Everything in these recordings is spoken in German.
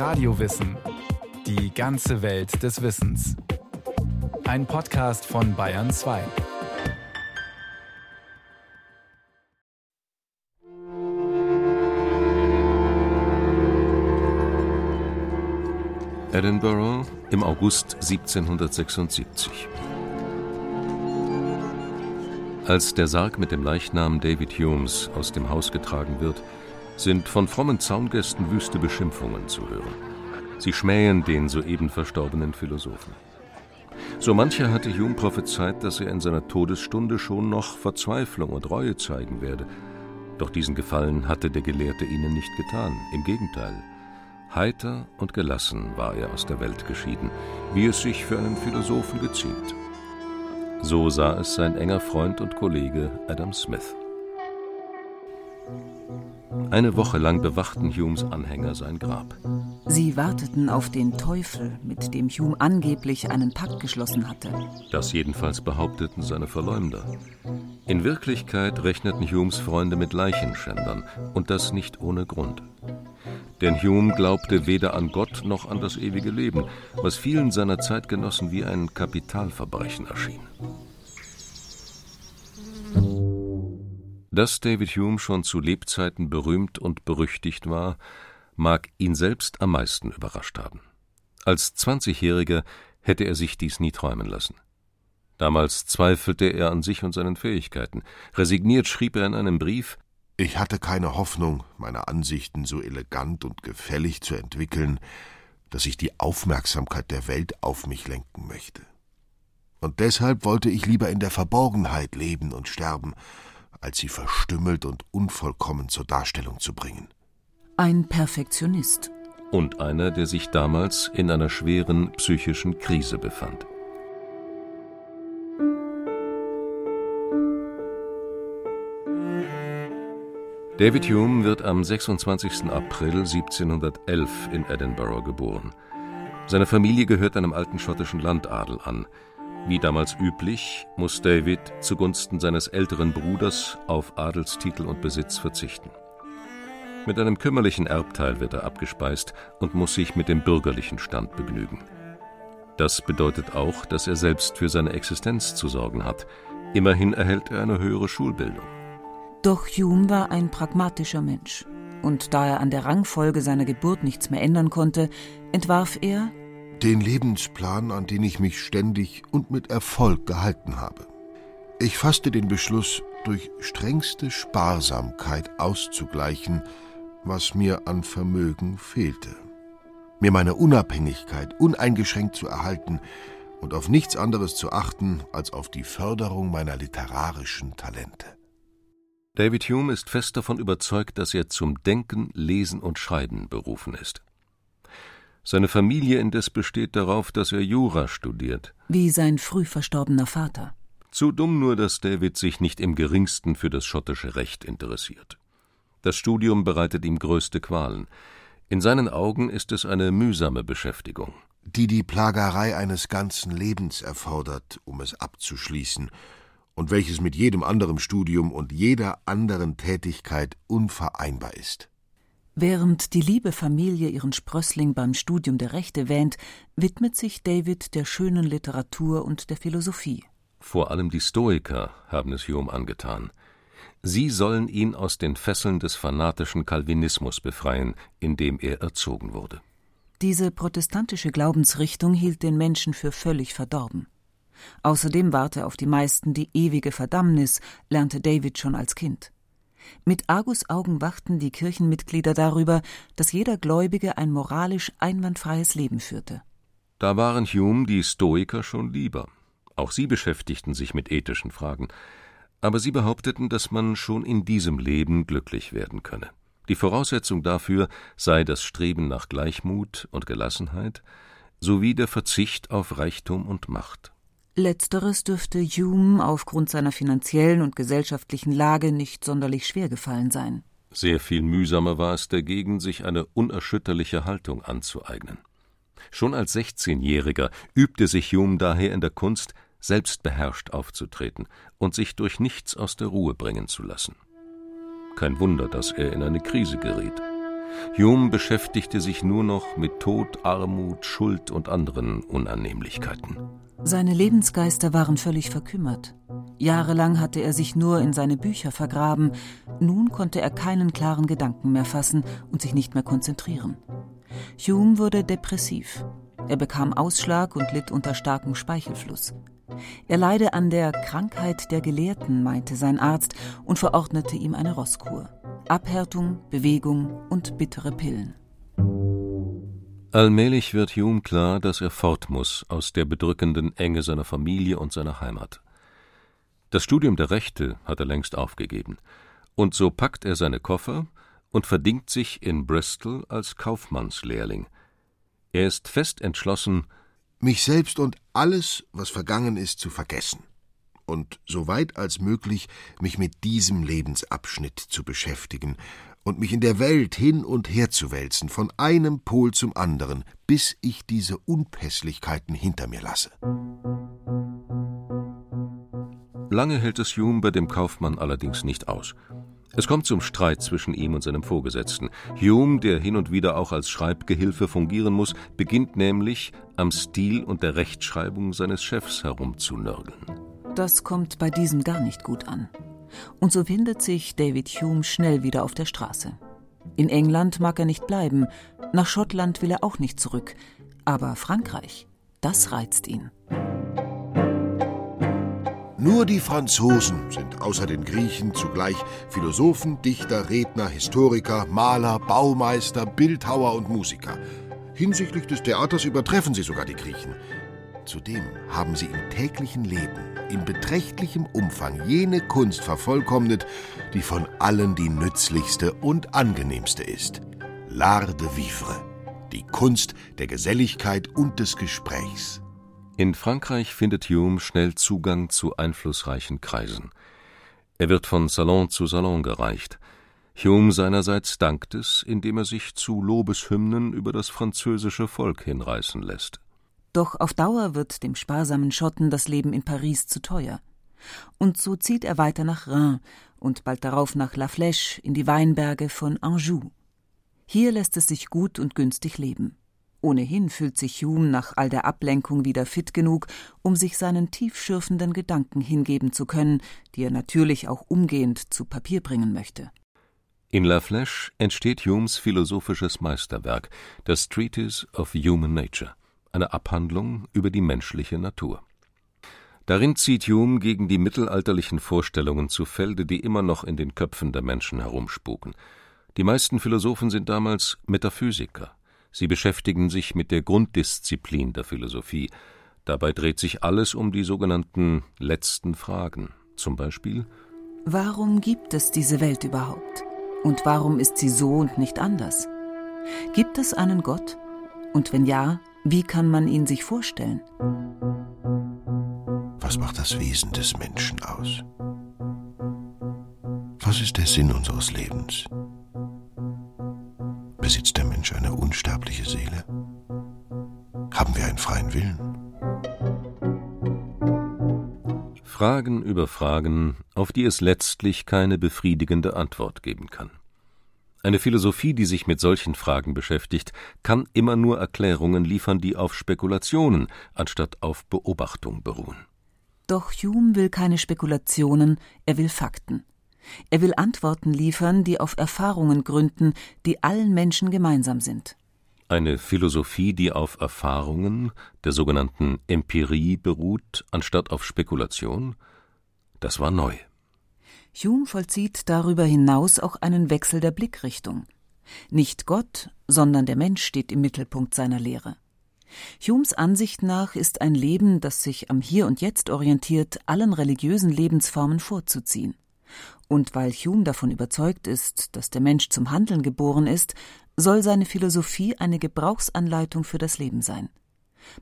Radiowissen. Die ganze Welt des Wissens. Ein Podcast von Bayern 2. Edinburgh im August 1776. Als der Sarg mit dem Leichnam David Humes aus dem Haus getragen wird, sind von frommen Zaungästen wüste Beschimpfungen zu hören. Sie schmähen den soeben verstorbenen Philosophen. So mancher hatte Hume prophezeit, dass er in seiner Todesstunde schon noch Verzweiflung und Reue zeigen werde. Doch diesen Gefallen hatte der Gelehrte ihnen nicht getan. Im Gegenteil. Heiter und gelassen war er aus der Welt geschieden, wie es sich für einen Philosophen geziemt. So sah es sein enger Freund und Kollege Adam Smith. Eine Woche lang bewachten Humes Anhänger sein Grab. Sie warteten auf den Teufel, mit dem Hume angeblich einen Pakt geschlossen hatte. Das jedenfalls behaupteten seine Verleumder. In Wirklichkeit rechneten Humes Freunde mit Leichenschändern, und das nicht ohne Grund. Denn Hume glaubte weder an Gott noch an das ewige Leben, was vielen seiner Zeitgenossen wie ein Kapitalverbrechen erschien. Dass David Hume schon zu Lebzeiten berühmt und berüchtigt war, mag ihn selbst am meisten überrascht haben. Als Zwanzigjähriger hätte er sich dies nie träumen lassen. Damals zweifelte er an sich und seinen Fähigkeiten. Resigniert schrieb er in einem Brief Ich hatte keine Hoffnung, meine Ansichten so elegant und gefällig zu entwickeln, dass ich die Aufmerksamkeit der Welt auf mich lenken möchte. Und deshalb wollte ich lieber in der Verborgenheit leben und sterben, als sie verstümmelt und unvollkommen zur Darstellung zu bringen. Ein Perfektionist. Und einer, der sich damals in einer schweren psychischen Krise befand. David Hume wird am 26. April 1711 in Edinburgh geboren. Seine Familie gehört einem alten schottischen Landadel an. Wie damals üblich, muss David zugunsten seines älteren Bruders auf Adelstitel und Besitz verzichten. Mit einem kümmerlichen Erbteil wird er abgespeist und muss sich mit dem bürgerlichen Stand begnügen. Das bedeutet auch, dass er selbst für seine Existenz zu sorgen hat. Immerhin erhält er eine höhere Schulbildung. Doch Hume war ein pragmatischer Mensch. Und da er an der Rangfolge seiner Geburt nichts mehr ändern konnte, entwarf er, den Lebensplan, an den ich mich ständig und mit Erfolg gehalten habe. Ich fasste den Beschluss, durch strengste Sparsamkeit auszugleichen, was mir an Vermögen fehlte. Mir meine Unabhängigkeit uneingeschränkt zu erhalten und auf nichts anderes zu achten als auf die Förderung meiner literarischen Talente. David Hume ist fest davon überzeugt, dass er zum Denken, Lesen und Schreiben berufen ist. Seine Familie indes besteht darauf, dass er Jura studiert. Wie sein früh verstorbener Vater. Zu dumm nur, dass David sich nicht im geringsten für das schottische Recht interessiert. Das Studium bereitet ihm größte Qualen. In seinen Augen ist es eine mühsame Beschäftigung. Die die Plagerei eines ganzen Lebens erfordert, um es abzuschließen, und welches mit jedem anderen Studium und jeder anderen Tätigkeit unvereinbar ist. Während die liebe Familie ihren Sprössling beim Studium der Rechte wähnt, widmet sich David der schönen Literatur und der Philosophie. Vor allem die Stoiker haben es Hume angetan. Sie sollen ihn aus den Fesseln des fanatischen Calvinismus befreien, in dem er erzogen wurde. Diese protestantische Glaubensrichtung hielt den Menschen für völlig verdorben. Außerdem warte auf die meisten die ewige Verdammnis, lernte David schon als Kind. Mit Argusaugen wachten die Kirchenmitglieder darüber, dass jeder Gläubige ein moralisch einwandfreies Leben führte. Da waren Hume die Stoiker schon lieber. Auch sie beschäftigten sich mit ethischen Fragen. Aber sie behaupteten, dass man schon in diesem Leben glücklich werden könne. Die Voraussetzung dafür sei das Streben nach Gleichmut und Gelassenheit sowie der Verzicht auf Reichtum und Macht. Letzteres dürfte Hume aufgrund seiner finanziellen und gesellschaftlichen Lage nicht sonderlich schwer gefallen sein. Sehr viel mühsamer war es dagegen, sich eine unerschütterliche Haltung anzueignen. Schon als 16-Jähriger übte sich Hume daher in der Kunst, selbstbeherrscht aufzutreten und sich durch nichts aus der Ruhe bringen zu lassen. Kein Wunder, dass er in eine Krise geriet. Hume beschäftigte sich nur noch mit Tod, Armut, Schuld und anderen Unannehmlichkeiten. Seine Lebensgeister waren völlig verkümmert. Jahrelang hatte er sich nur in seine Bücher vergraben, nun konnte er keinen klaren Gedanken mehr fassen und sich nicht mehr konzentrieren. Hume wurde depressiv. Er bekam Ausschlag und litt unter starkem Speichelfluss. Er leide an der Krankheit der Gelehrten, meinte sein Arzt und verordnete ihm eine Rosskur. Abhärtung, Bewegung und bittere Pillen. Allmählich wird Hume klar, dass er fort muss aus der bedrückenden Enge seiner Familie und seiner Heimat. Das Studium der Rechte hat er längst aufgegeben, und so packt er seine Koffer und verdingt sich in Bristol als Kaufmannslehrling. Er ist fest entschlossen, mich selbst und alles, was vergangen ist, zu vergessen und so weit als möglich mich mit diesem Lebensabschnitt zu beschäftigen und mich in der Welt hin und her zu wälzen, von einem Pol zum anderen, bis ich diese Unpässlichkeiten hinter mir lasse. Lange hält es Hume bei dem Kaufmann allerdings nicht aus. Es kommt zum Streit zwischen ihm und seinem Vorgesetzten. Hume, der hin und wieder auch als Schreibgehilfe fungieren muss, beginnt nämlich am Stil und der Rechtschreibung seines Chefs herumzunörgeln. Das kommt bei diesem gar nicht gut an. Und so findet sich David Hume schnell wieder auf der Straße. In England mag er nicht bleiben, nach Schottland will er auch nicht zurück, aber Frankreich, das reizt ihn. Nur die Franzosen sind außer den Griechen zugleich Philosophen, Dichter, Redner, Historiker, Maler, Baumeister, Bildhauer und Musiker. Hinsichtlich des Theaters übertreffen sie sogar die Griechen. Zudem haben sie im täglichen Leben in beträchtlichem Umfang jene Kunst vervollkommnet, die von allen die nützlichste und angenehmste ist. L'art de vivre, die Kunst der Geselligkeit und des Gesprächs. In Frankreich findet Hume schnell Zugang zu einflussreichen Kreisen. Er wird von Salon zu Salon gereicht. Hume seinerseits dankt es, indem er sich zu Lobeshymnen über das französische Volk hinreißen lässt. Doch auf Dauer wird dem sparsamen Schotten das Leben in Paris zu teuer. Und so zieht er weiter nach Reims und bald darauf nach La Flèche in die Weinberge von Anjou. Hier lässt es sich gut und günstig leben. Ohnehin fühlt sich Hume nach all der Ablenkung wieder fit genug, um sich seinen tiefschürfenden Gedanken hingeben zu können, die er natürlich auch umgehend zu Papier bringen möchte. In La Flèche entsteht Humes philosophisches Meisterwerk, das Treatise of Human Nature, eine Abhandlung über die menschliche Natur. Darin zieht Hume gegen die mittelalterlichen Vorstellungen zu Felde, die immer noch in den Köpfen der Menschen herumspuken. Die meisten Philosophen sind damals Metaphysiker, Sie beschäftigen sich mit der Grunddisziplin der Philosophie. Dabei dreht sich alles um die sogenannten letzten Fragen. Zum Beispiel Warum gibt es diese Welt überhaupt? Und warum ist sie so und nicht anders? Gibt es einen Gott? Und wenn ja, wie kann man ihn sich vorstellen? Was macht das Wesen des Menschen aus? Was ist der Sinn unseres Lebens? Besitzt der Mensch eine unsterbliche Seele? Haben wir einen freien Willen? Fragen über Fragen, auf die es letztlich keine befriedigende Antwort geben kann. Eine Philosophie, die sich mit solchen Fragen beschäftigt, kann immer nur Erklärungen liefern, die auf Spekulationen anstatt auf Beobachtung beruhen. Doch Hume will keine Spekulationen, er will Fakten. Er will Antworten liefern, die auf Erfahrungen gründen, die allen Menschen gemeinsam sind. Eine Philosophie, die auf Erfahrungen, der sogenannten Empirie, beruht, anstatt auf Spekulation? Das war neu. Hume vollzieht darüber hinaus auch einen Wechsel der Blickrichtung. Nicht Gott, sondern der Mensch steht im Mittelpunkt seiner Lehre. Humes Ansicht nach ist ein Leben, das sich am Hier und Jetzt orientiert, allen religiösen Lebensformen vorzuziehen. Und weil Hume davon überzeugt ist, dass der Mensch zum Handeln geboren ist, soll seine Philosophie eine Gebrauchsanleitung für das Leben sein.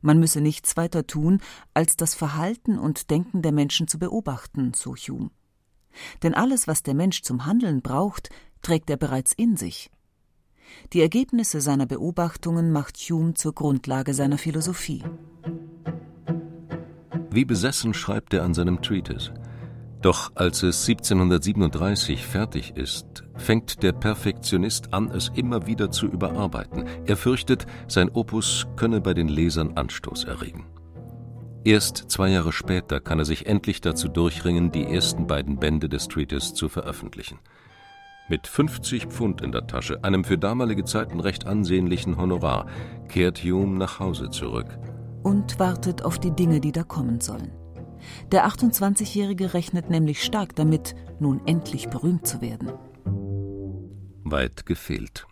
Man müsse nichts weiter tun, als das Verhalten und Denken der Menschen zu beobachten, so Hume. Denn alles, was der Mensch zum Handeln braucht, trägt er bereits in sich. Die Ergebnisse seiner Beobachtungen macht Hume zur Grundlage seiner Philosophie. Wie besessen schreibt er an seinem Treatise. Doch als es 1737 fertig ist, fängt der Perfektionist an, es immer wieder zu überarbeiten. Er fürchtet, sein Opus könne bei den Lesern Anstoß erregen. Erst zwei Jahre später kann er sich endlich dazu durchringen, die ersten beiden Bände des Treatise zu veröffentlichen. Mit 50 Pfund in der Tasche, einem für damalige Zeiten recht ansehnlichen Honorar, kehrt Hume nach Hause zurück. Und wartet auf die Dinge, die da kommen sollen. Der 28-Jährige rechnet nämlich stark damit, nun endlich berühmt zu werden. Weit gefehlt.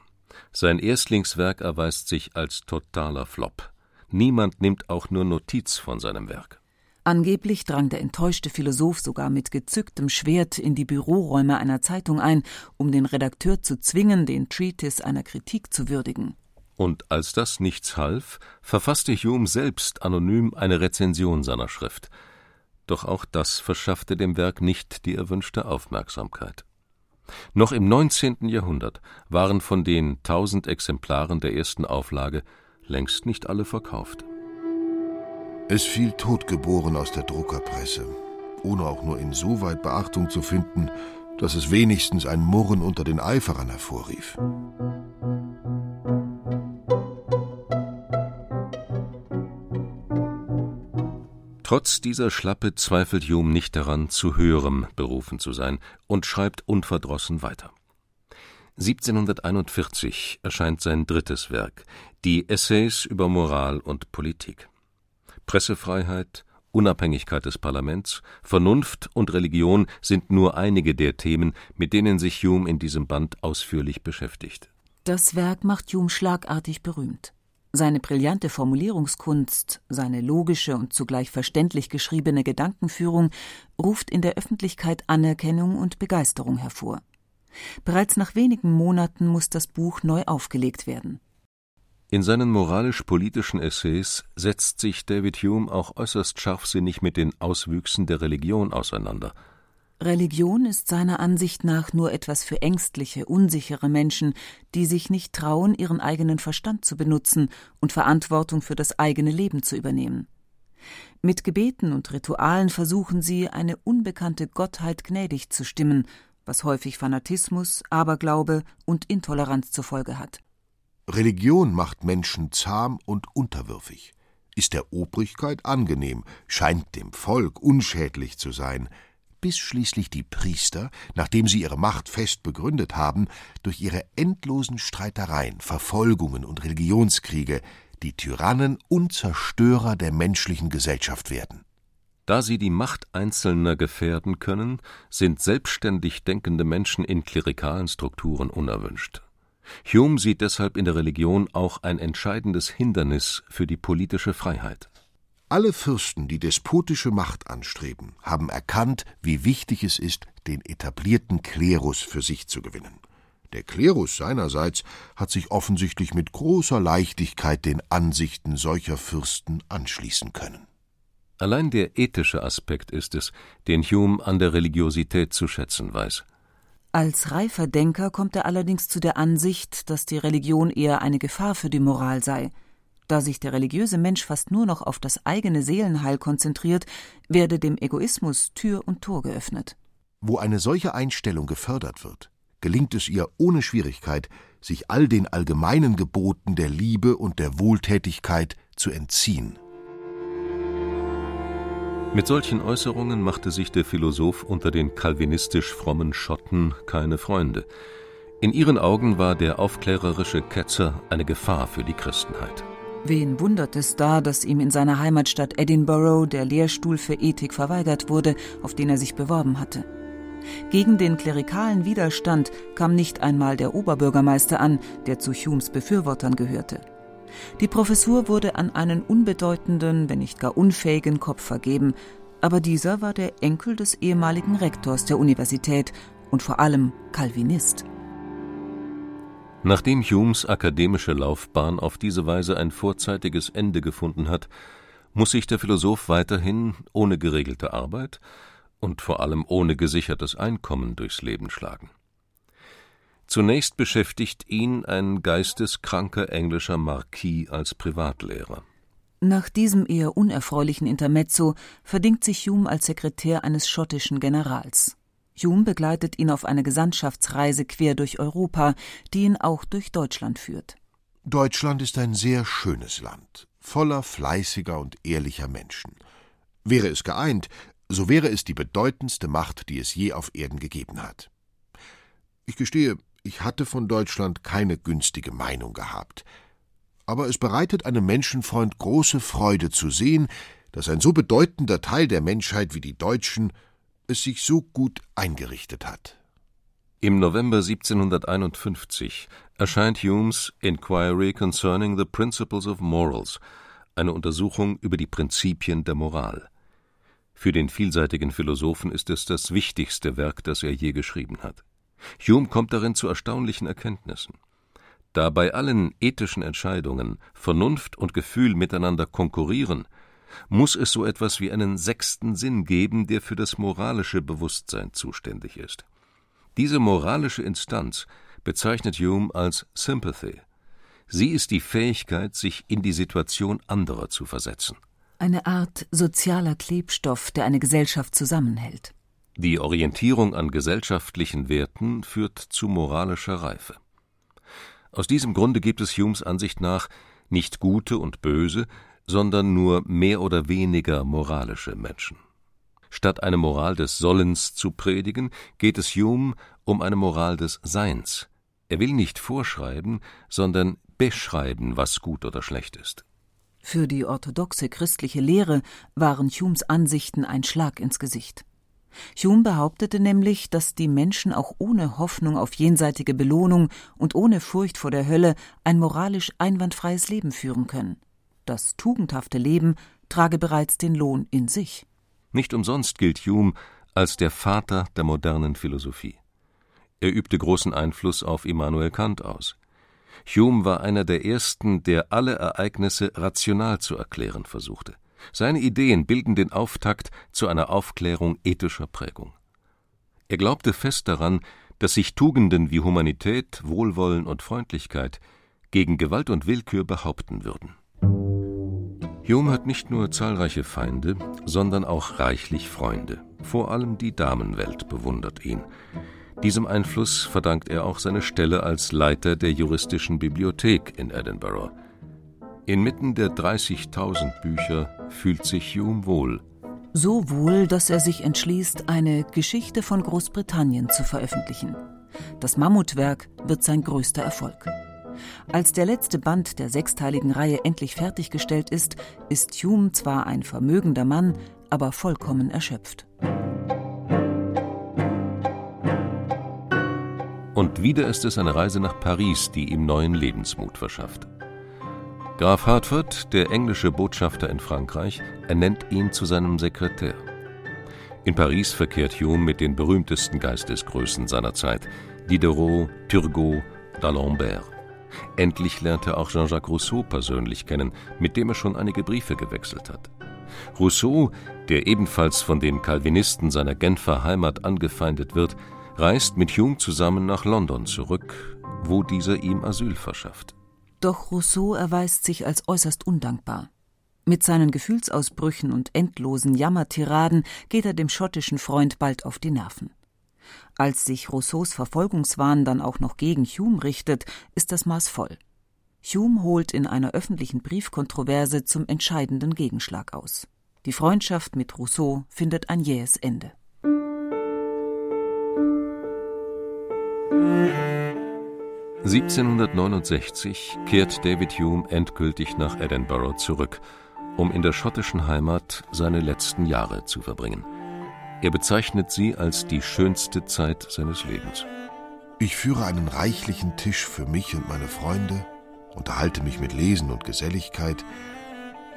Sein Erstlingswerk erweist sich als totaler Flop. Niemand nimmt auch nur Notiz von seinem Werk. Angeblich drang der enttäuschte Philosoph sogar mit gezücktem Schwert in die Büroräume einer Zeitung ein, um den Redakteur zu zwingen, den Treatise einer Kritik zu würdigen. Und als das nichts half, verfasste Hume selbst anonym eine Rezension seiner Schrift. Doch auch das verschaffte dem Werk nicht die erwünschte Aufmerksamkeit. Noch im 19. Jahrhundert waren von den tausend Exemplaren der ersten Auflage längst nicht alle verkauft. Es fiel totgeboren aus der Druckerpresse, ohne auch nur insoweit Beachtung zu finden, dass es wenigstens ein Murren unter den Eiferern hervorrief. Trotz dieser Schlappe zweifelt Hume nicht daran, zu höherem berufen zu sein und schreibt unverdrossen weiter. 1741 erscheint sein drittes Werk, die Essays über Moral und Politik. Pressefreiheit, Unabhängigkeit des Parlaments, Vernunft und Religion sind nur einige der Themen, mit denen sich Hume in diesem Band ausführlich beschäftigt. Das Werk macht Hume schlagartig berühmt. Seine brillante Formulierungskunst, seine logische und zugleich verständlich geschriebene Gedankenführung ruft in der Öffentlichkeit Anerkennung und Begeisterung hervor. Bereits nach wenigen Monaten muss das Buch neu aufgelegt werden. In seinen moralisch-politischen Essays setzt sich David Hume auch äußerst scharfsinnig mit den Auswüchsen der Religion auseinander – Religion ist seiner Ansicht nach nur etwas für ängstliche, unsichere Menschen, die sich nicht trauen, ihren eigenen Verstand zu benutzen und Verantwortung für das eigene Leben zu übernehmen. Mit Gebeten und Ritualen versuchen sie, eine unbekannte Gottheit gnädig zu stimmen, was häufig Fanatismus, Aberglaube und Intoleranz zur Folge hat. Religion macht Menschen zahm und unterwürfig, ist der Obrigkeit angenehm, scheint dem Volk unschädlich zu sein, bis schließlich die Priester, nachdem sie ihre Macht fest begründet haben, durch ihre endlosen Streitereien, Verfolgungen und Religionskriege die Tyrannen und Zerstörer der menschlichen Gesellschaft werden. Da sie die Macht Einzelner gefährden können, sind selbstständig denkende Menschen in klerikalen Strukturen unerwünscht. Hume sieht deshalb in der Religion auch ein entscheidendes Hindernis für die politische Freiheit. Alle Fürsten, die despotische Macht anstreben, haben erkannt, wie wichtig es ist, den etablierten Klerus für sich zu gewinnen. Der Klerus seinerseits hat sich offensichtlich mit großer Leichtigkeit den Ansichten solcher Fürsten anschließen können. Allein der ethische Aspekt ist es, den Hume an der Religiosität zu schätzen weiß. Als reifer Denker kommt er allerdings zu der Ansicht, dass die Religion eher eine Gefahr für die Moral sei. Da sich der religiöse Mensch fast nur noch auf das eigene Seelenheil konzentriert, werde dem Egoismus Tür und Tor geöffnet. Wo eine solche Einstellung gefördert wird, gelingt es ihr ohne Schwierigkeit, sich all den allgemeinen Geboten der Liebe und der Wohltätigkeit zu entziehen. Mit solchen Äußerungen machte sich der Philosoph unter den kalvinistisch frommen Schotten keine Freunde. In ihren Augen war der aufklärerische Ketzer eine Gefahr für die Christenheit. Wen wundert es da, dass ihm in seiner Heimatstadt Edinburgh der Lehrstuhl für Ethik verweigert wurde, auf den er sich beworben hatte? Gegen den klerikalen Widerstand kam nicht einmal der Oberbürgermeister an, der zu Humes Befürwortern gehörte. Die Professur wurde an einen unbedeutenden, wenn nicht gar unfähigen Kopf vergeben, aber dieser war der Enkel des ehemaligen Rektors der Universität und vor allem Calvinist. Nachdem Humes akademische Laufbahn auf diese Weise ein vorzeitiges Ende gefunden hat, muss sich der Philosoph weiterhin ohne geregelte Arbeit und vor allem ohne gesichertes Einkommen durchs Leben schlagen. Zunächst beschäftigt ihn ein geisteskranker englischer Marquis als Privatlehrer. Nach diesem eher unerfreulichen Intermezzo verdingt sich Hume als Sekretär eines schottischen Generals. Hume begleitet ihn auf eine Gesandtschaftsreise quer durch Europa, die ihn auch durch Deutschland führt. Deutschland ist ein sehr schönes Land, voller fleißiger und ehrlicher Menschen. Wäre es geeint, so wäre es die bedeutendste Macht, die es je auf Erden gegeben hat. Ich gestehe, ich hatte von Deutschland keine günstige Meinung gehabt. Aber es bereitet einem Menschenfreund große Freude zu sehen, dass ein so bedeutender Teil der Menschheit wie die Deutschen es sich so gut eingerichtet hat. Im November 1751 erscheint Humes Inquiry Concerning the Principles of Morals, eine Untersuchung über die Prinzipien der Moral. Für den vielseitigen Philosophen ist es das wichtigste Werk, das er je geschrieben hat. Hume kommt darin zu erstaunlichen Erkenntnissen. Da bei allen ethischen Entscheidungen Vernunft und Gefühl miteinander konkurrieren, muss es so etwas wie einen sechsten Sinn geben, der für das moralische Bewusstsein zuständig ist. Diese moralische Instanz bezeichnet Hume als Sympathy. Sie ist die Fähigkeit, sich in die Situation anderer zu versetzen. Eine Art sozialer Klebstoff, der eine Gesellschaft zusammenhält. Die Orientierung an gesellschaftlichen Werten führt zu moralischer Reife. Aus diesem Grunde gibt es Humes Ansicht nach nicht gute und böse, sondern nur mehr oder weniger moralische Menschen. Statt eine Moral des Sollens zu predigen, geht es Hume um eine Moral des Seins. Er will nicht vorschreiben, sondern beschreiben, was gut oder schlecht ist. Für die orthodoxe christliche Lehre waren Humes Ansichten ein Schlag ins Gesicht. Hume behauptete nämlich, dass die Menschen auch ohne Hoffnung auf jenseitige Belohnung und ohne Furcht vor der Hölle ein moralisch einwandfreies Leben führen können. Das tugendhafte Leben trage bereits den Lohn in sich. Nicht umsonst gilt Hume als der Vater der modernen Philosophie. Er übte großen Einfluss auf Immanuel Kant aus. Hume war einer der ersten, der alle Ereignisse rational zu erklären versuchte. Seine Ideen bilden den Auftakt zu einer Aufklärung ethischer Prägung. Er glaubte fest daran, dass sich Tugenden wie Humanität, Wohlwollen und Freundlichkeit gegen Gewalt und Willkür behaupten würden. Hume hat nicht nur zahlreiche Feinde, sondern auch reichlich Freunde. Vor allem die Damenwelt bewundert ihn. Diesem Einfluss verdankt er auch seine Stelle als Leiter der juristischen Bibliothek in Edinburgh. Inmitten der 30.000 Bücher fühlt sich Hume wohl. So wohl, dass er sich entschließt, eine Geschichte von Großbritannien zu veröffentlichen. Das Mammutwerk wird sein größter Erfolg. Als der letzte Band der sechsteiligen Reihe endlich fertiggestellt ist, ist Hume zwar ein vermögender Mann, aber vollkommen erschöpft. Und wieder ist es eine Reise nach Paris, die ihm neuen Lebensmut verschafft. Graf Hertford, der englische Botschafter in Frankreich, ernennt ihn zu seinem Sekretär. In Paris verkehrt Hume mit den berühmtesten Geistesgrößen seiner Zeit, Diderot, Turgot, d'Alembert. Endlich lernte auch Jean-Jacques Rousseau persönlich kennen, mit dem er schon einige Briefe gewechselt hat. Rousseau, der ebenfalls von den Calvinisten seiner Genfer Heimat angefeindet wird, reist mit Hume zusammen nach London zurück, wo dieser ihm Asyl verschafft. Doch Rousseau erweist sich als äußerst undankbar. Mit seinen Gefühlsausbrüchen und endlosen Jammertiraden geht er dem schottischen Freund bald auf die Nerven. Als sich Rousseaus Verfolgungswahn dann auch noch gegen Hume richtet, ist das Maß voll. Hume holt in einer öffentlichen Briefkontroverse zum entscheidenden Gegenschlag aus. Die Freundschaft mit Rousseau findet ein jähes Ende. (1769) kehrt David Hume endgültig nach Edinburgh zurück, um in der schottischen Heimat seine letzten Jahre zu verbringen er bezeichnet sie als die schönste Zeit seines Lebens. Ich führe einen reichlichen Tisch für mich und meine Freunde, unterhalte mich mit Lesen und Geselligkeit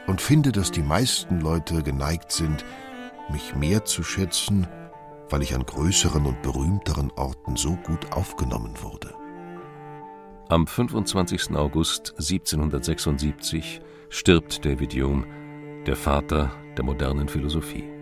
und finde, dass die meisten Leute geneigt sind, mich mehr zu schätzen, weil ich an größeren und berühmteren Orten so gut aufgenommen wurde. Am 25. August 1776 stirbt David Hume, der Vater der modernen Philosophie.